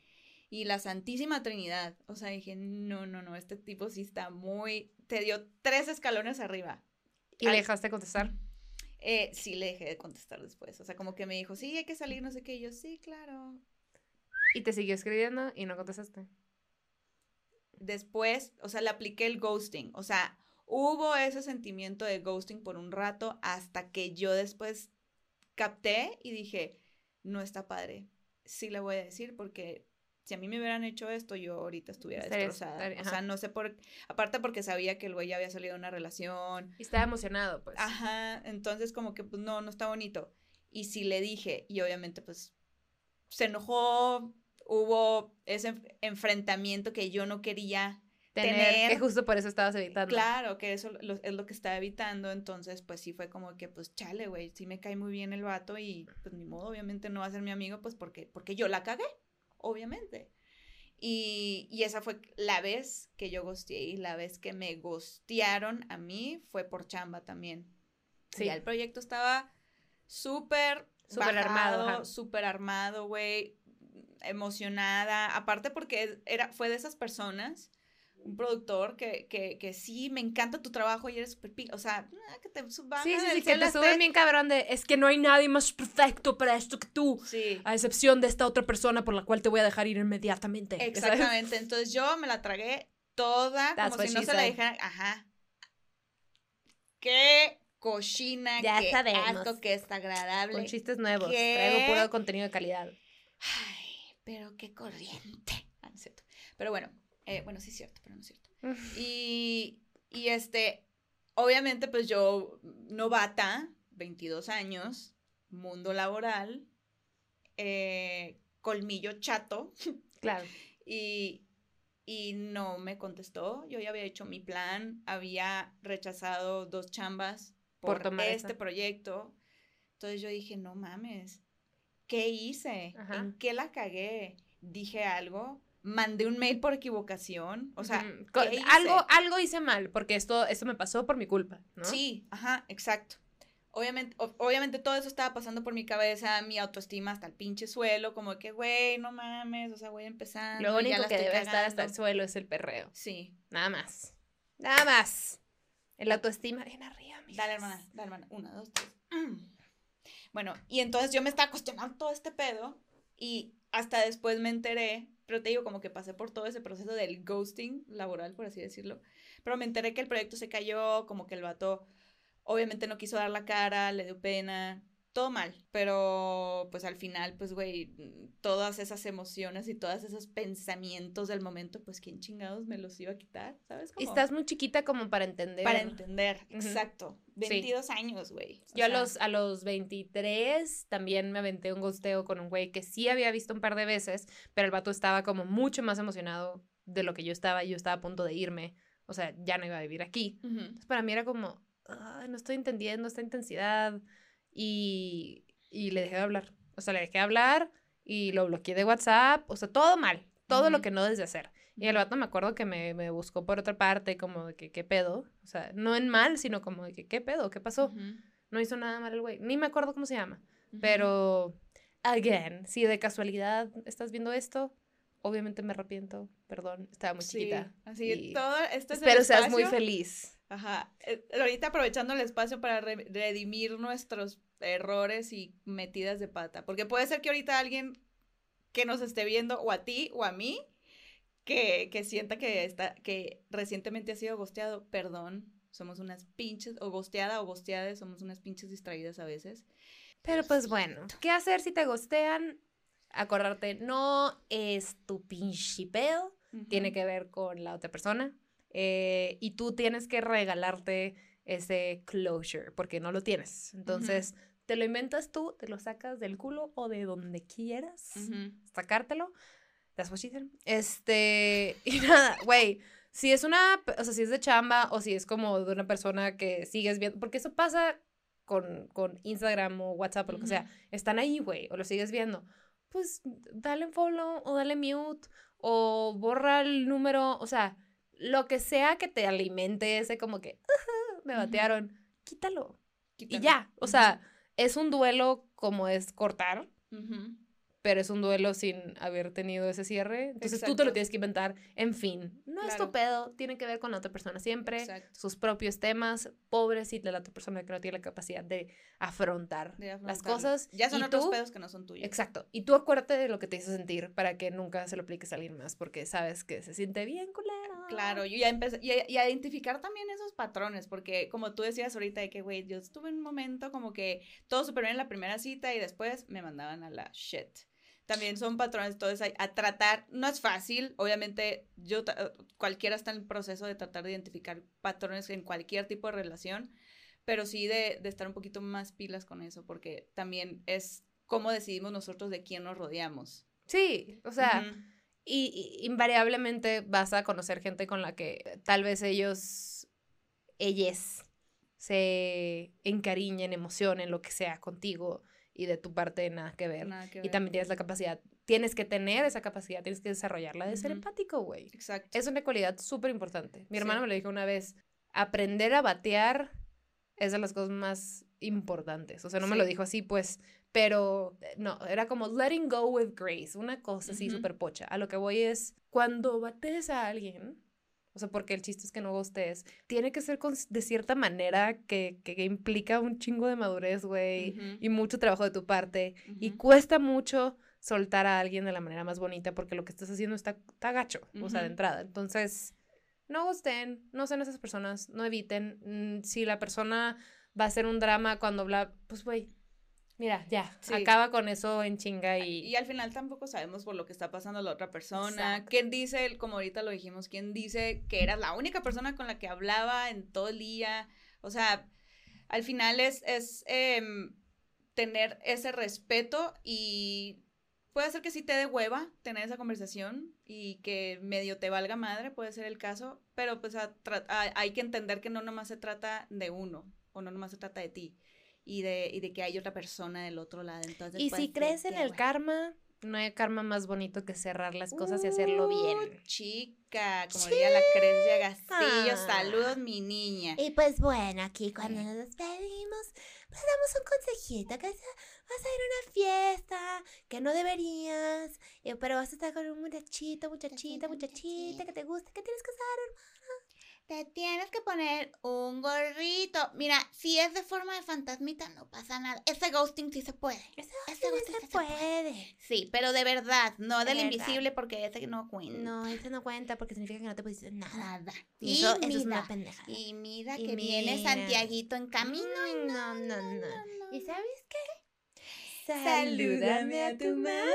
y la Santísima Trinidad. O sea, dije, no, no, no, este tipo sí está muy. Te dio tres escalones arriba. ¿Y le Ay. dejaste contestar? Eh, sí, le dejé de contestar después. O sea, como que me dijo, sí, hay que salir, no sé qué. Y yo, sí, claro. Y te siguió escribiendo y no contestaste. después, o sea, le apliqué el ghosting. O sea, hubo ese sentimiento de ghosting por un rato hasta que yo después capté y dije, no está padre. Sí le voy a decir porque si a mí me hubieran hecho esto, yo ahorita estuviera destrozada. estaría- O sea, no sé por... Aparte porque sabía que el güey ya había salido de una relación. Y estaba emocionado, pues. Ajá, entonces como que pues no, no está bonito. Y sí le dije, y obviamente pues se enojó, hubo ese enf- enfrentamiento que yo no quería tener, tener- que justo por eso estabas evitando. Claro, que eso lo- es lo que estaba evitando, entonces pues sí fue como que pues chale, güey, sí me cae muy bien el vato y pues ni modo, obviamente no va a ser mi amigo pues porque, porque yo la cagué, obviamente. Y, y esa fue la vez que yo gosteé y la vez que me gostearon a mí fue por chamba también. Sí. Ya el proyecto estaba súper Súper armado, súper armado, güey, emocionada, aparte porque era, fue de esas personas, un productor que, que, que sí, me encanta tu trabajo y eres súper, o sea, ah, que te suban Sí, sí, sí, que te suben bien cabrón de, es que no hay nadie más perfecto para esto que tú, Sí, a excepción de esta otra persona por la cual te voy a dejar ir inmediatamente. ¿sabes? exactamente, entonces yo me la tragué toda, That's como si no se la dijera, ajá, qué cochina, Ya qué sabemos. asco, qué desagradable. Con chistes nuevos, ¿Qué? traigo puro contenido de calidad. Ay, pero qué corriente. Ah, no es cierto. Pero bueno, eh, bueno, sí es cierto, pero no es cierto. Y, y este, obviamente, pues yo, novata, 22 años, mundo laboral, eh, colmillo chato, Claro. y, y no me contestó. Yo ya había hecho mi plan, había rechazado dos chambas Por por, tomar este esa. proyecto. Entonces yo dije, no mames, ¿qué hice? Ajá. ¿En qué la cagué? ¿Dije algo? ¿Mandé un mail por equivocación? O sea, algo, algo hice mal, porque esto, esto me pasó por mi culpa, ¿no? Sí, ajá, exacto. Obviamente, o- obviamente todo eso estaba pasando por mi cabeza, mi autoestima hasta el pinche suelo, como que, güey, no mames, o sea, voy empezando. Lo único que debe estar hasta el cagando. suelo es el perreo. Sí, Nada más. Nada más. El autoestima bien arriba, mijas. Dale, hermana, dale, hermana. Una, dos, tres. Mm. Bueno, y entonces yo me estaba cuestionando todo este pedo y hasta después me enteré, pero te digo, como que pasé por todo ese proceso del ghosting laboral, por así decirlo, pero me enteré que el proyecto se cayó, como que el vato obviamente no quiso dar la cara, le dio pena, todo mal, pero pues al final, pues güey, todas esas emociones y todos esos pensamientos del momento, pues quién chingados me los iba a quitar, ¿sabes? Y Como- estás muy chiquita como para entender. para entender, exacto. 22 años, güey. Yo a los, a los 23 también me aventé un gosteo con un güey que sí había visto un par de veces, pero el vato estaba como mucho más emocionado de lo que yo estaba y yo estaba a punto de irme. O sea, ya no iba a vivir aquí. Entonces para mí era como, "Ay, no estoy entendiendo esta intensidad. Y, y le dejé de hablar. O sea, le dejé de hablar y lo bloqueé de WhatsApp. O sea, todo mal. Todo lo que no debes de hacer. Y el vato me acuerdo que me, me buscó por otra parte, como de que, ¿qué pedo? O sea, no en mal, sino como de que, ¿qué pedo? ¿Qué pasó? No hizo nada mal el güey. Ni me acuerdo cómo se llama. Pero, again, si de casualidad estás viendo esto, obviamente me arrepiento. Perdón, estaba muy Sí, chiquita. así, todo esto es Espero seas muy feliz. Ajá. eh, ahorita aprovechando el espacio para re- redimir nuestros errores y metidas de pata. Porque puede ser que ahorita alguien que nos esté viendo, o a ti o a mí, que, que sienta que, está, que recientemente ha sido gosteado. Perdón, somos unas pinches, o gosteada o gosteadas, somos unas pinches distraídas a veces. Pero pues bueno, ¿qué hacer si te gostean? Acordarte, no es tu pinche pedo, tiene que ver con la otra persona. eh, y tú tienes que regalarte ese closure, porque no lo tienes. Entonces, te lo inventas tú, te lo sacas del culo o de donde quieras Ujú. sacártelo. That's what she said. Este, y nada, güey, si es una, o sea, si es de chamba o si es como de una persona que sigues viendo, porque eso pasa con, con Instagram o WhatsApp o lo que sea, están ahí, güey, o lo sigues viendo, pues dale follow o dale mute o borra el número, o sea, lo que sea que te alimente ese como que, "Ajá, me batearon, quítalo. Y Quítalo. ya, o sea, es un duelo como es cortar. Pero es un duelo sin haber tenido ese cierre. Entonces tú te lo tienes que inventar. En fin, no es tu Claro. pedo, tiene que ver con la otra persona siempre, Exacto. sus propios temas, pobrecita la otra persona que no tiene la capacidad de afrontar De las cosas. Ya son y otros tú- pedos que no son tuyos. Exacto. Y tú acuérdate de lo que te hizo sentir para que nunca se lo apliques a alguien más, porque sabes que se siente bien culero. Claro, yo ya y, a- y a identificar también esos patrones, porque como tú decías ahorita de que, güey, yo estuve en un momento como que todo súper bien en la primera cita y después me mandaban a la shit. También son patrones, entonces a, a tratar, no es fácil, obviamente yo, cualquiera está en el proceso de tratar de identificar patrones en cualquier tipo de relación, pero sí de, de estar un poquito más pilas con eso, porque también es cómo decidimos nosotros de quién nos rodeamos. Sí, o sea, y, y invariablemente vas a conocer gente con la que tal vez ellos, ellas, se encariñen, emocionen, lo que sea contigo y de tu parte nada que ver. Nada que Y también tienes la capacidad, tienes que tener esa capacidad, tienes que desarrollarla de ser empático, güey. Exacto. Es una cualidad súper importante. Mi hermana Sí. me lo dijo una vez, aprender a batear es de las cosas más importantes. O sea, no me lo dijo así, pues, pero eh, no, era como letting go with grace, una cosa así Ujú. súper pocha. A lo que voy es, cuando bates a alguien, o sea, porque el chiste es que no gustes, tiene que ser con- de cierta manera que, que implica un chingo de madurez, güey, y mucho trabajo de tu parte. Y cuesta mucho soltar a alguien de la manera más bonita porque lo que estás haciendo está, está gacho, o sea, de entrada. Entonces, no gusten, no sean esas personas, no eviten. Mm, si la persona va a hacer un drama cuando habla, pues güey, mira, ya, Sí. acaba con eso en chinga y... Y al final tampoco sabemos por lo que está pasando la otra persona. Exacto. ¿Quién dice, como ahorita lo dijimos, quién dice que eras la única persona con la que hablaba en todo el día? O sea, al final es, es em, tener ese respeto y puede ser que sí te dé hueva tener esa conversación y que medio te valga madre, puede ser el caso, pero pues a- tra- a- hay que entender que no nomás se trata de uno o no nomás se trata de ti. Y de, y de que hay otra persona del otro lado. Entonces, y pues, si crees en el karma, no hay karma más bonito que cerrar las cosas y hacerlo bien. Uh, chica, como diría la Crecia Gastillo, Ah. saludos mi niña. Y pues bueno, aquí cuando nos despedimos, pues damos un consejito, que vas a ir a una fiesta, que no deberías, eh, pero vas a estar con un muchachito, muchachita, muchachita, que te gusta, que tienes que usar. Te tienes que poner un gorrito. Mira, si es de forma de fantasmita, no pasa nada. Ese ghosting sí se puede. Ese sí ghosting se sí se puede. puede. Sí, pero de verdad, no De del verdad. invisible porque ese no cuenta. No, eso no cuenta porque significa que no te pusiste nada. Nada. Y Y, eso, eso mira, es una pendejada. y mira Y que viene mira. Santiaguito en camino. y no, no, no. no, ¿Y sabes qué? Salúdame a tu mami.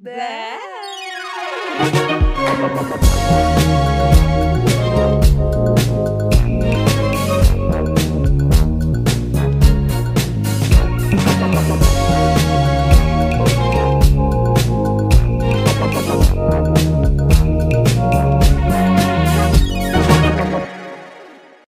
Bye.